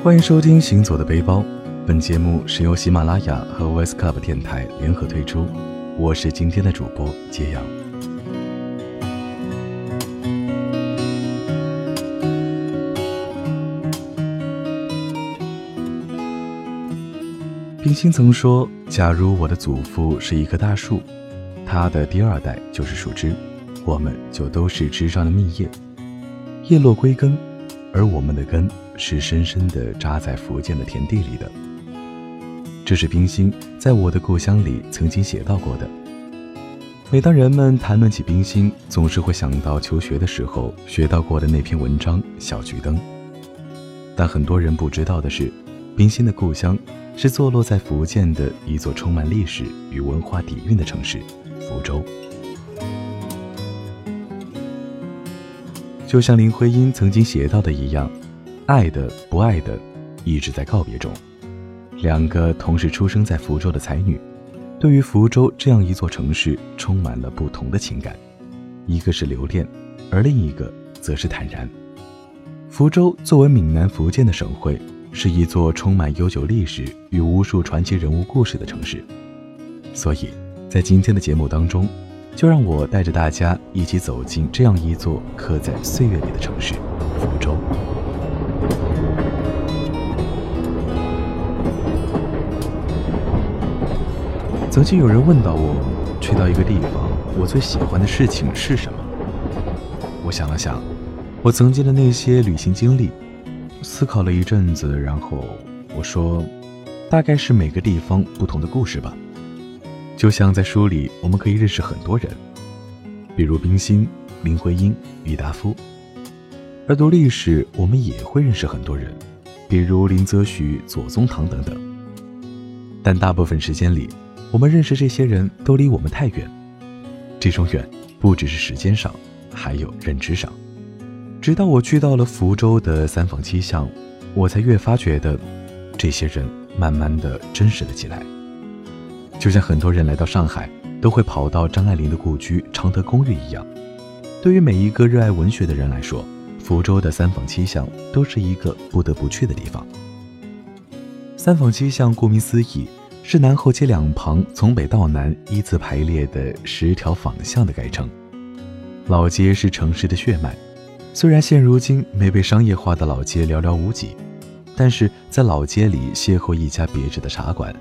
欢迎收听《行走的背包》，本节目是由喜马拉雅和 OS Club 电台联合推出，我是今天的主播揭阳。冰心曾说：“假如我的祖父是一棵大树，他的第二代就是树枝，我们就都是枝上的蜜叶，叶落归根，而我们的根。”是深深地扎在福建的田地里的。这是冰心在我的故乡里曾经写到过的。每当人们谈论起冰心，总是会想到求学的时候学到过的那篇文章《小桔灯》。但很多人不知道的是，冰心的故乡是坐落在福建的一座充满历史与文化底蕴的城市——福州。就像林徽因曾经写到的一样。爱的不爱的，一直在告别中。两个同时出生在福州的才女，对于福州这样一座城市，充满了不同的情感。一个是留恋，而另一个则是坦然。福州作为闽南福建的省会，是一座充满悠久历史与无数传奇人物故事的城市。所以，在今天的节目当中，就让我带着大家一起走进这样一座刻在岁月里的城市——福州。曾经有人问到我，去到一个地方，我最喜欢的事情是什么？我想了想，我曾经的那些旅行经历，思考了一阵子，然后我说，大概是每个地方不同的故事吧。就像在书里，我们可以认识很多人，比如冰心、林徽因、郁达夫；而读历史，我们也会认识很多人，比如林则徐、左宗棠等等。但大部分时间里，我们认识这些人都离我们太远，这种远不只是时间上，还有认知上。直到我去到了福州的三坊七巷，我才越发觉得，这些人慢慢的真实了起来。就像很多人来到上海都会跑到张爱玲的故居常德公寓一样，对于每一个热爱文学的人来说，福州的三坊七巷都是一个不得不去的地方。三坊七巷顾名思义。是南后街两旁从北到南依次排列的十条坊巷的改称。老街是城市的血脉，虽然现如今没被商业化的老街寥寥无几，但是在老街里邂逅一家别致的茶馆，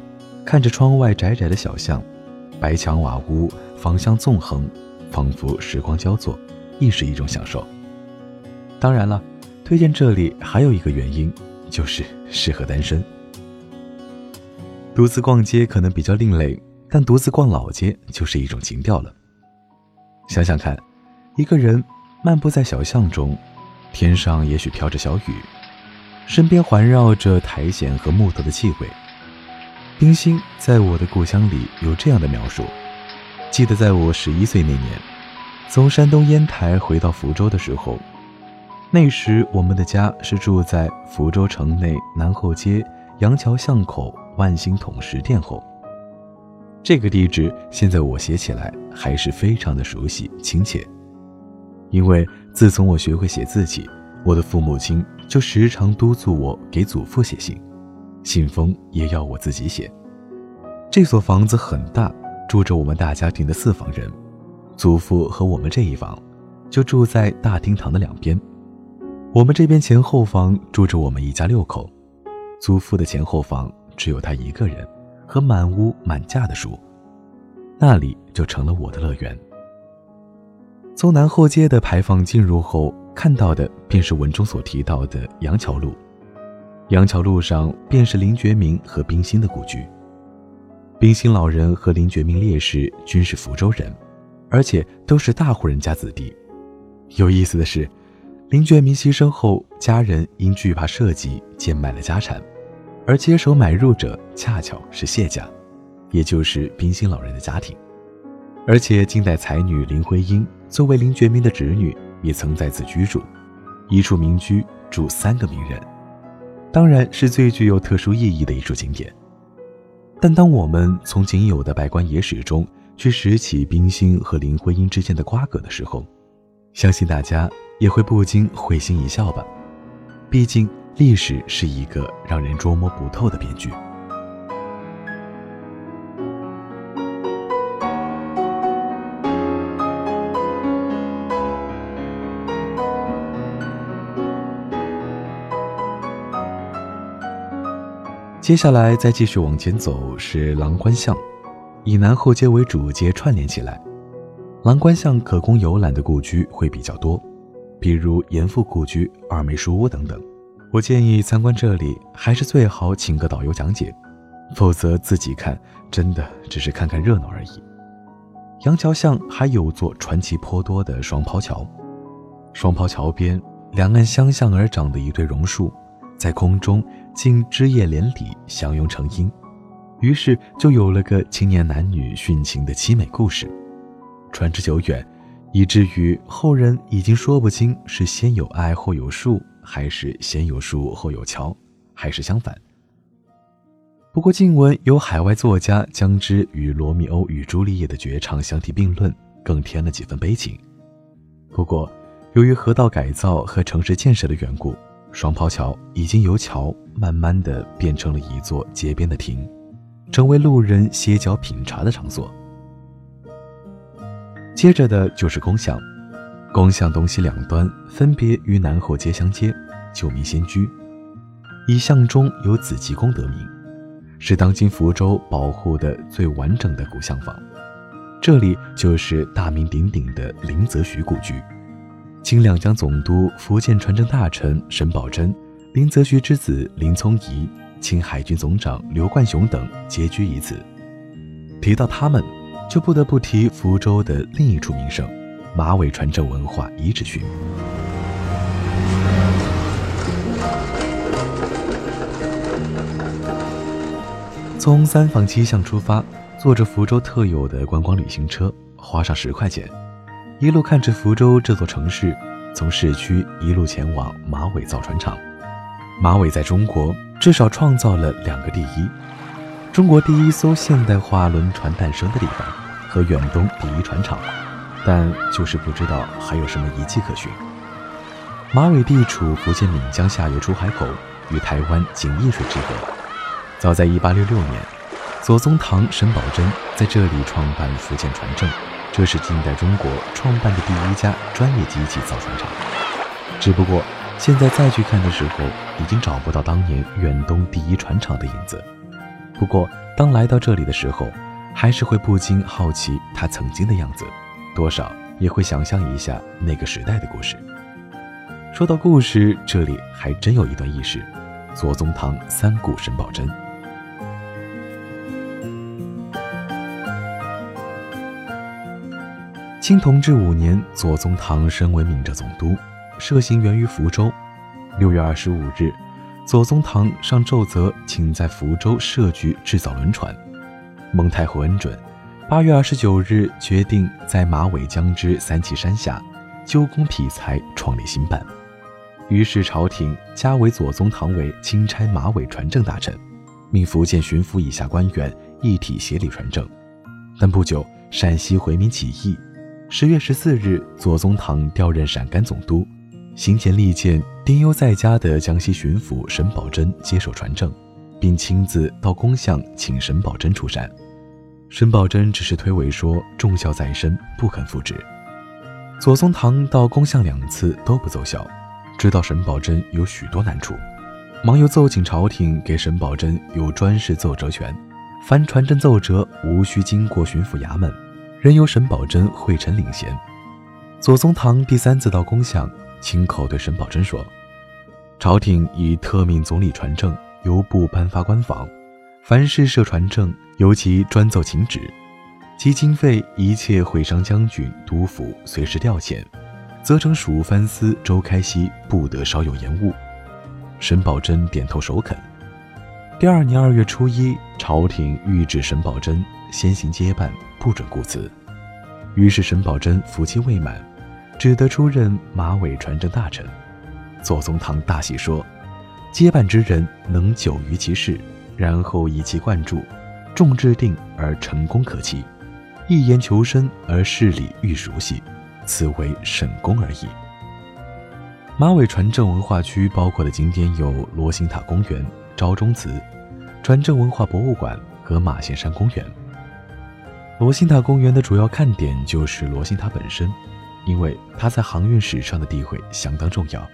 看着窗外窄窄的小巷，白墙瓦屋，坊巷纵横，仿佛时光交错，亦是一种享受。当然了，推荐这里还有一个原因，就是适合单身。独自逛街可能比较另类，但独自逛老街就是一种情调了。想想看，一个人漫步在小巷中，天上也许飘着小雨，身边环绕着苔藓和木头的气味。冰心在我的故乡里有这样的描述：记得在我十一岁那年，从山东烟台回到福州的时候，那时我们的家是住在福州城内南后街杨桥巷口。万兴统食店后，这个地址现在我写起来还是非常的熟悉亲切。因为自从我学会写字起，我的父母亲就时常督促我给祖父写信，信封也要我自己写。这所房子很大，住着我们大家庭的四房人，祖父和我们这一房就住在大厅堂的两边，我们这边前后房住着我们一家六口，祖父的前后房。只有他一个人和满屋满架的书，那里就成了我的乐园。从南后街的牌坊进入后，看到的便是文中所提到的杨桥路。杨桥路上便是林觉民和冰心的故居。冰心老人和林觉民烈士均是福州人，而且都是大户人家子弟。有意思的是，林觉民牺牲后，家人因惧怕社稷，贱卖了家产。而接手买入者恰巧是谢家，也就是冰心老人的家庭。而且近代才女林徽因作为林觉民的侄女，也曾在此居住，一处民居住三个名人，当然是最具有特殊意义的一处景点。但当我们从仅有的百官野史中去拾起冰心和林徽因之间的瓜葛的时候，相信大家也会不禁会心一笑吧。毕竟。历史是一个让人捉摸不透的编剧。接下来再继续往前走是郎官巷，以南后街为主街串联起来。郎官巷可供游览的故居会比较多，比如严复故居、二梅书屋等等。我建议参观这里还是最好请个导游讲解，否则自己看真的只是看看热闹而已。杨桥巷还有座传奇颇多的双抛桥，双抛桥边两岸相向而长的一对榕树，在空中。竟枝叶连理，相拥成荫，于是就有了个青年男女殉情的凄美故事。传之久远，以至于后人已经说不清是先有爱后有树，还是先有树后有桥，还是相反。不过，近闻有海外作家将之与罗密欧与朱丽叶的绝唱相提并论，更添了几分悲情。不过，由于河道改造和城市建设的缘故。双抛桥已经由桥慢慢的变成了一座街边的亭，成为路人歇脚品茶的场所。接着的就是宫巷，宫巷东西两端分别与南后街相接，旧民先居。以巷中有紫极宫得名，是当今福州保护的最完整的古巷坊。这里就是大名鼎鼎的林则徐故居。清两江总督、福建船政大臣沈葆桢、林则徐之子林聪仪、清海军总长刘冠雄等皆居于此。提到他们，就不得不提福州的另一处名胜——马尾船政文化遗址群。从三坊七巷出发，坐着福州特有的观光旅行车，花上十块钱。一路看着福州这座城市，从市区一路前往马尾造船厂。马尾在中国至少创造了两个第一：中国第一艘现代化轮船诞生的地方和远东第一船厂。但就是不知道还有什么遗迹可寻。马尾地处福建闽江下游出海口，与台湾仅一水之隔。早在1866年，左宗棠、沈葆桢在这里创办福建船政。这是近代中国创办的第一家专业机器造船厂，只不过现在再去看的时候，已经找不到当年远东第一船厂的影子。不过，当来到这里的时候，还是会不禁好奇他曾经的样子，多少也会想象一下那个时代的故事。说到故事，这里还真有一段轶事：左宗棠三顾沈葆桢。清同治五年，左宗棠升为闽浙总督，设行源于福州。六月二十五日，左宗棠上奏折，请在福州设局制造轮船。蒙太后恩准，八月二十九日决定在马尾江之三岐山下，纠工辟材，创立新办。于是朝廷加为左宗棠为钦差马尾船政大臣，命福建巡抚以下官员一体协理船政。但不久，陕西回民起义。十月十四日，左宗棠调任陕甘总督，行前力荐丁忧在家的江西巡抚沈葆桢接手传政，并亲自到宫巷请沈葆桢出山。沈葆桢只是推诿说重孝在身，不肯复职。左宗棠到宫巷两次都不奏效，知道沈葆桢有许多难处，忙又奏请朝廷给沈葆桢有专事奏折权，凡传真奏折无需经过巡抚衙门。仍由沈葆桢会臣领衔。左宗棠第三次到宫巷，亲口对沈葆桢说：“朝廷已特命总理传政，由部颁发官房，凡是设传政，由其专奏请旨。其经费一切会商将军、督府随时调遣，责成属藩司周开熙不得稍有延误。”沈葆桢点头首肯。第二年二月初一，朝廷谕旨沈葆桢先行接办。不准顾辞，于是沈葆桢服期未满，只得出任马尾船政大臣。左宗棠大喜说：“接办之人能久于其事，然后以其贯注，重制定而成功可期，一言求深而事理愈熟悉，此为沈功而已。”马尾船政文化区包括的景点有罗星塔公园、昭中祠、船政文化博物馆和马线山公园。罗星塔公园的主要看点就是罗星塔本身，因为它在航运史上的地位相当重要，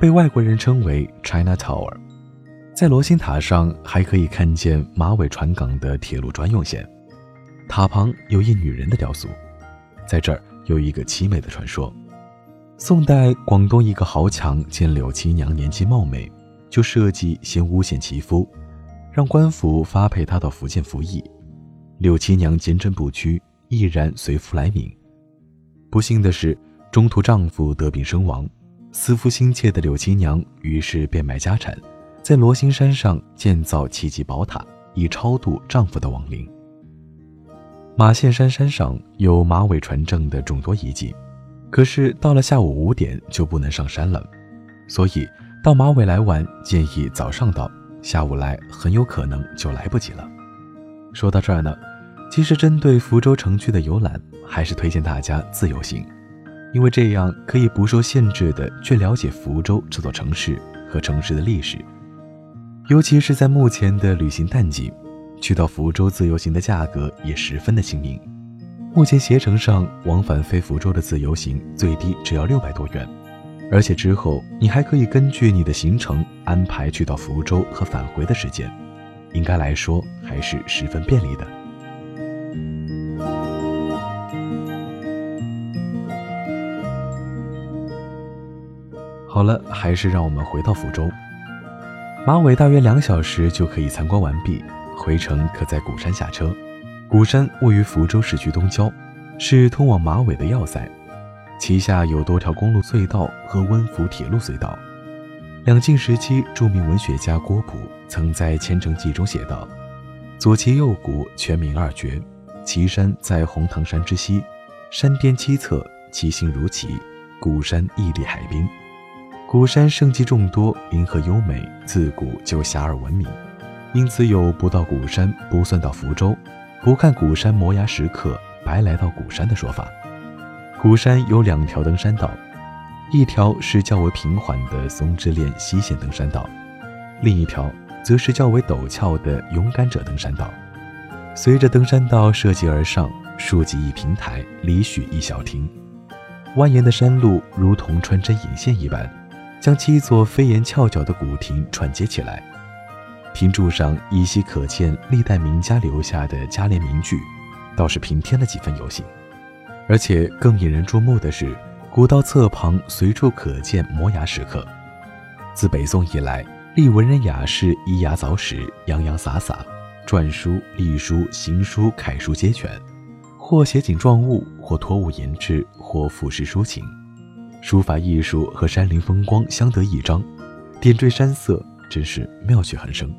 被外国人称为 China Tower。在罗星塔上还可以看见马尾船港的铁路专用线，塔旁有一女人的雕塑，在这儿有一个凄美的传说。宋代广东一个豪强见柳七娘年纪貌美，就设计先诬陷其夫，让官府发配她到福建服役。柳七娘坚贞不屈，毅然随夫来闽。不幸的是，中途丈夫得病身亡，思夫心切的柳七娘于是变卖家产，在罗星山上建造奇迹宝塔，以超度丈夫的亡灵。马线山山上有马尾船证的众多遗迹。可是到了下午五点就不能上山了，所以到马尾来玩建议早上到，下午来很有可能就来不及了。说到这儿呢，其实针对福州城区的游览，还是推荐大家自由行，因为这样可以不受限制的去了解福州这座城市和城市的历史。尤其是在目前的旅行淡季，去到福州自由行的价格也十分的亲民。目前携程上往返飞福州的自由行最低只要六百多元，而且之后你还可以根据你的行程安排去到福州和返回的时间，应该来说还是十分便利的。好了，还是让我们回到福州。马尾大约两小时就可以参观完毕，回程可在鼓山下车。鼓山位于福州市区东郊，是通往马尾的要塞，旗下有多条公路隧道和温福铁路隧道。两晋时期，著名文学家郭璞曾在《千城记》中写道：“左旗右鼓，全民二绝。岐山在红塘山之西，山巅七侧，其形如旗。鼓山屹立海滨。鼓山胜迹众多，林壑优美，自古就遐迩闻名，因此有不到鼓山不算到福州。”不看鼓山摩崖石刻，白来到鼓山的说法。鼓山有两条登山道，一条是较为平缓的松之恋西线登山道，另一条则是较为陡峭的勇敢者登山道。随着登山道涉级而上，竖起一平台，里许一小亭，蜿蜒的山路如同穿针引线一般，将七座飞檐翘角的古亭串接起来。亭柱上依稀可见历代名家留下的佳联名句，倒是平添了几分游兴。而且更引人注目的是，古道侧旁随处可见摩崖石刻。自北宋以来，历文人雅士依崖凿石，洋洋洒洒，篆书、隶书、行书、楷书皆全，或写景状物，或托物言志，或赋诗抒情，书法艺术和山林风光相得益彰，点缀山色。真是妙趣横生。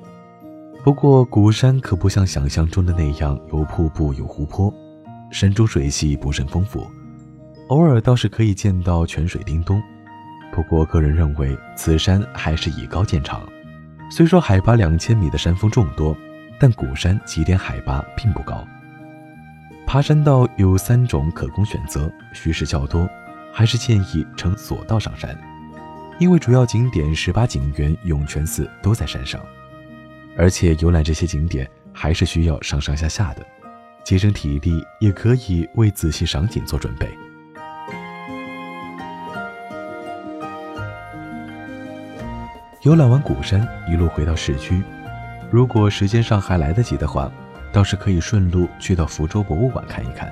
不过，鼓山可不像想象中的那样有瀑布、有湖泊，山中水系不甚丰富，偶尔倒是可以见到泉水叮咚。不过，个人认为此山还是以高见长。虽说海拔两千米的山峰众多，但鼓山起点海拔并不高。爬山道有三种可供选择，虚实较多，还是建议乘索道上山。因为主要景点十八景园、涌泉寺都在山上，而且游览这些景点还是需要上上下下的，节省体力，也可以为仔细赏景做准备。游览完鼓山，一路回到市区，如果时间上还来得及的话，倒是可以顺路去到福州博物馆看一看。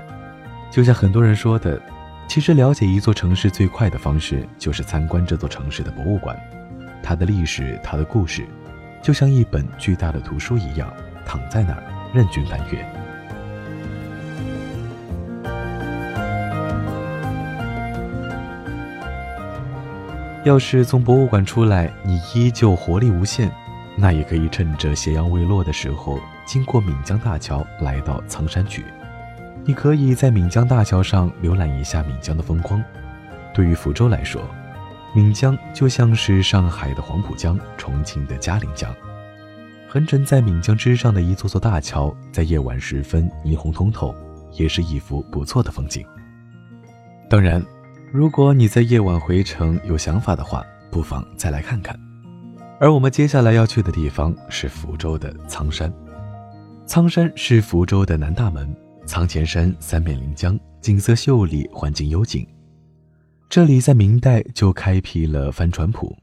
就像很多人说的。其实，了解一座城市最快的方式就是参观这座城市的博物馆。它的历史，它的故事，就像一本巨大的图书一样，躺在那儿任君翻阅。要是从博物馆出来，你依旧活力无限，那也可以趁着斜阳未落的时候，经过闽江大桥，来到苍山去。你可以在闽江大桥上浏览一下闽江的风光。对于福州来说，闽江就像是上海的黄浦江、重庆的嘉陵江。横陈在闽江之上的一座座大桥，在夜晚时分霓虹通透，也是一幅不错的风景。当然，如果你在夜晚回城有想法的话，不妨再来看看。而我们接下来要去的地方是福州的苍山。苍山是福州的南大门，仓前山三面临江，景色秀丽，环境幽静。这里在明代就开辟了帆船浦，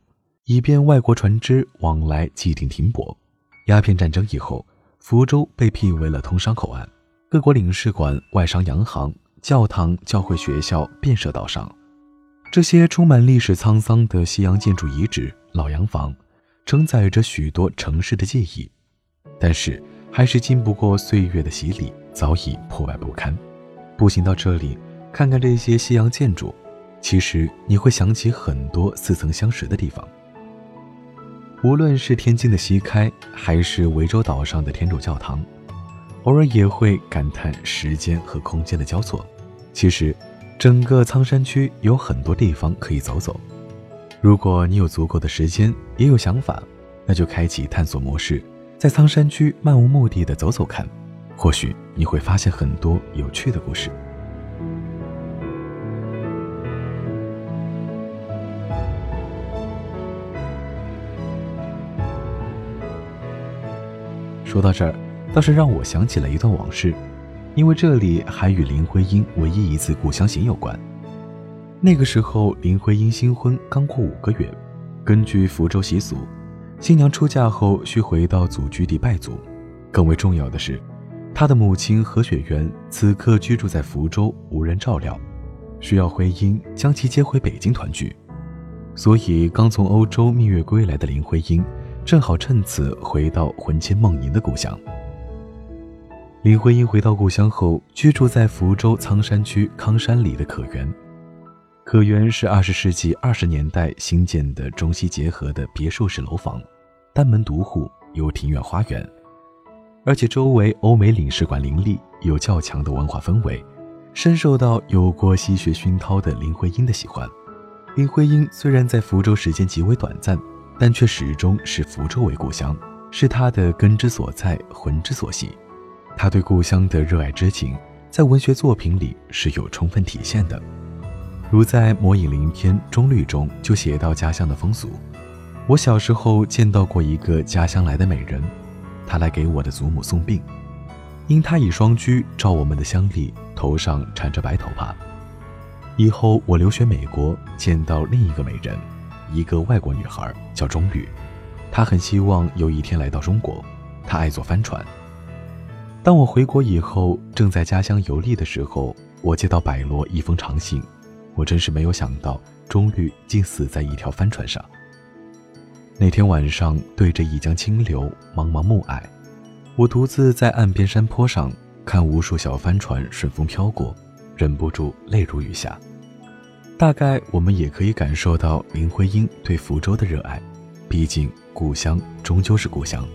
以便外国船只往来既定停泊。鸦片战争以后，福州被辟为了通商口岸，各国领事馆、外商洋行、教堂、教会、学校遍设岛上。这些充满历史沧桑的西洋建筑遗址、老洋房，承载着许多城市的记忆，但是还是经不过岁月的洗礼，早已破败不堪。步行到这里，看看这些西洋建筑。其实你会想起很多似曾相识的地方，无论是天津的西开，还是涠洲岛上的天主教堂，偶尔也会感叹时间和空间的交错。其实，整个苍山区有很多地方可以走走。如果你有足够的时间，也有想法，那就开启探索模式，在苍山区漫无目的的走走看，或许你会发现很多有趣的故事。说到这儿，倒是让我想起了一段往事，因为这里还与林徽因唯一一次故乡行有关。那个时候，林徽因新婚刚过五个月，根据福州习俗，新娘出嫁后需回到祖居地拜祖。更为重要的是，她的母亲何雪媛此刻居住在福州，无人照料，需要徽因将其接回北京团聚。所以，刚从欧洲蜜月归来的林徽因。正好趁此回到魂牵梦萦的故乡。林徽因回到故乡后，居住在福州仓山区康山里的可园。可园是二十世纪二十年代新建的中西结合的别墅式楼房，单门独户，有庭院花园，而且周围欧美领事馆林立，有较强的文化氛围，深受到有过西学熏陶的林徽因的喜欢。林徽因虽然在福州时间极为短暂。但却始终视福州为故乡，是她的根之所在，魂之所系。她对故乡的热爱之情，在文学作品里是有充分体现的。如在《魔影灵篇》中律中就写到家乡的风俗：我小时候见到过一个家乡来的美人，她来给我的祖母送病，因她已双居，照我们的乡里，头上缠着白头发。以后我留学美国，见到另一个美人。一个外国女孩叫钟律，她很希望有一天来到中国。她爱坐帆船。当我回国以后，正在家乡游历的时候，我接到百罗一封长信。我真是没有想到，钟律竟死在一条帆船上。那天晚上，对着一江清流，茫茫暮霭，我独自在岸边山坡上看无数小帆船顺风飘过，忍不住泪如雨下。大概我们也可以感受到林徽因对福州的热爱，毕竟故乡终究是故乡。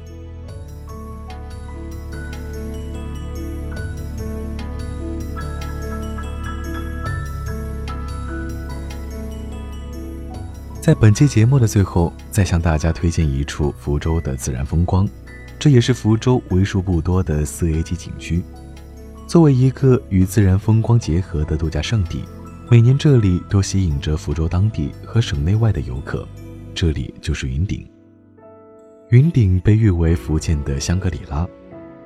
在本期节目的最后，再向大家推荐一处福州的自然风光，这也是福州为数不多的四 A 级景区。作为一个与自然风光结合的度假胜地。每年这里都吸引着福州当地和省内外的游客，这里就是云顶。云顶被誉为福建的香格里拉。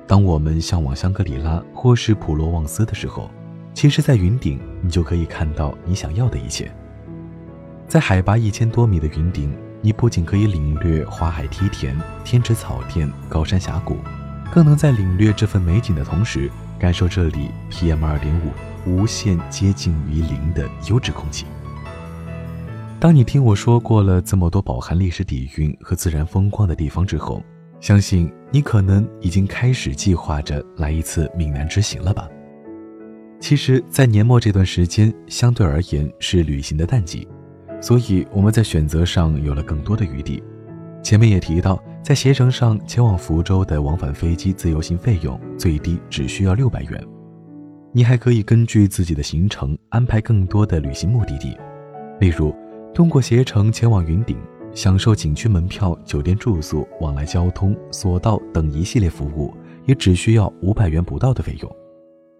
当我们向往香格里拉或是普罗旺斯的时候，其实，在云顶你就可以看到你想要的一切。在海拔一千多米的云顶，你不仅可以领略花海梯田、天池草甸、高山峡谷，更能在领略这份美景的同时，感受这里 PM 二点五。无限接近于零的优质空气。当你听我说过了这么多饱含历史底蕴和自然风光的地方之后，相信你可能已经开始计划着来一次闽南之行了吧？其实，在年末这段时间，相对而言是旅行的淡季，所以我们在选择上有了更多的余地。前面也提到，在携程上前往福州的往返飞机自由行费用最低只需要六百元。你还可以根据自己的行程安排更多的旅行目的地，例如通过携程前往云顶，享受景区门票、酒店住宿、往来交通、索道等一系列服务，也只需要五百元不到的费用。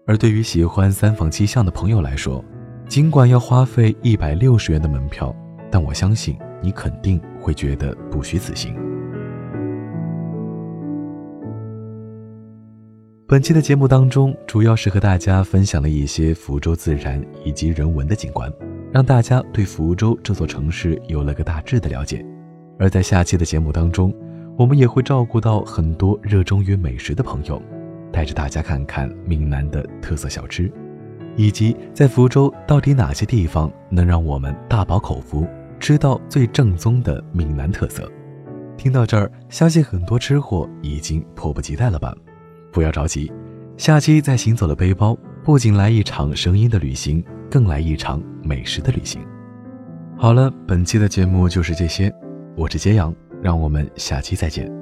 而对于喜欢三坊七巷的朋友来说，尽管要花费一百六十元的门票，但我相信你肯定会觉得不虚此行。本期的节目当中，主要是和大家分享了一些福州自然以及人文的景观，让大家对福州这座城市有了个大致的了解。而在下期的节目当中，我们也会照顾到很多热衷于美食的朋友，带着大家看看闽南的特色小吃，以及在福州到底哪些地方能让我们大饱口福，吃到最正宗的闽南特色。听到这儿，相信很多吃货已经迫不及待了吧？不要着急，下期在行走的背包不仅来一场声音的旅行，更来一场美食的旅行。好了，本期的节目就是这些，我是揭阳，让我们下期再见。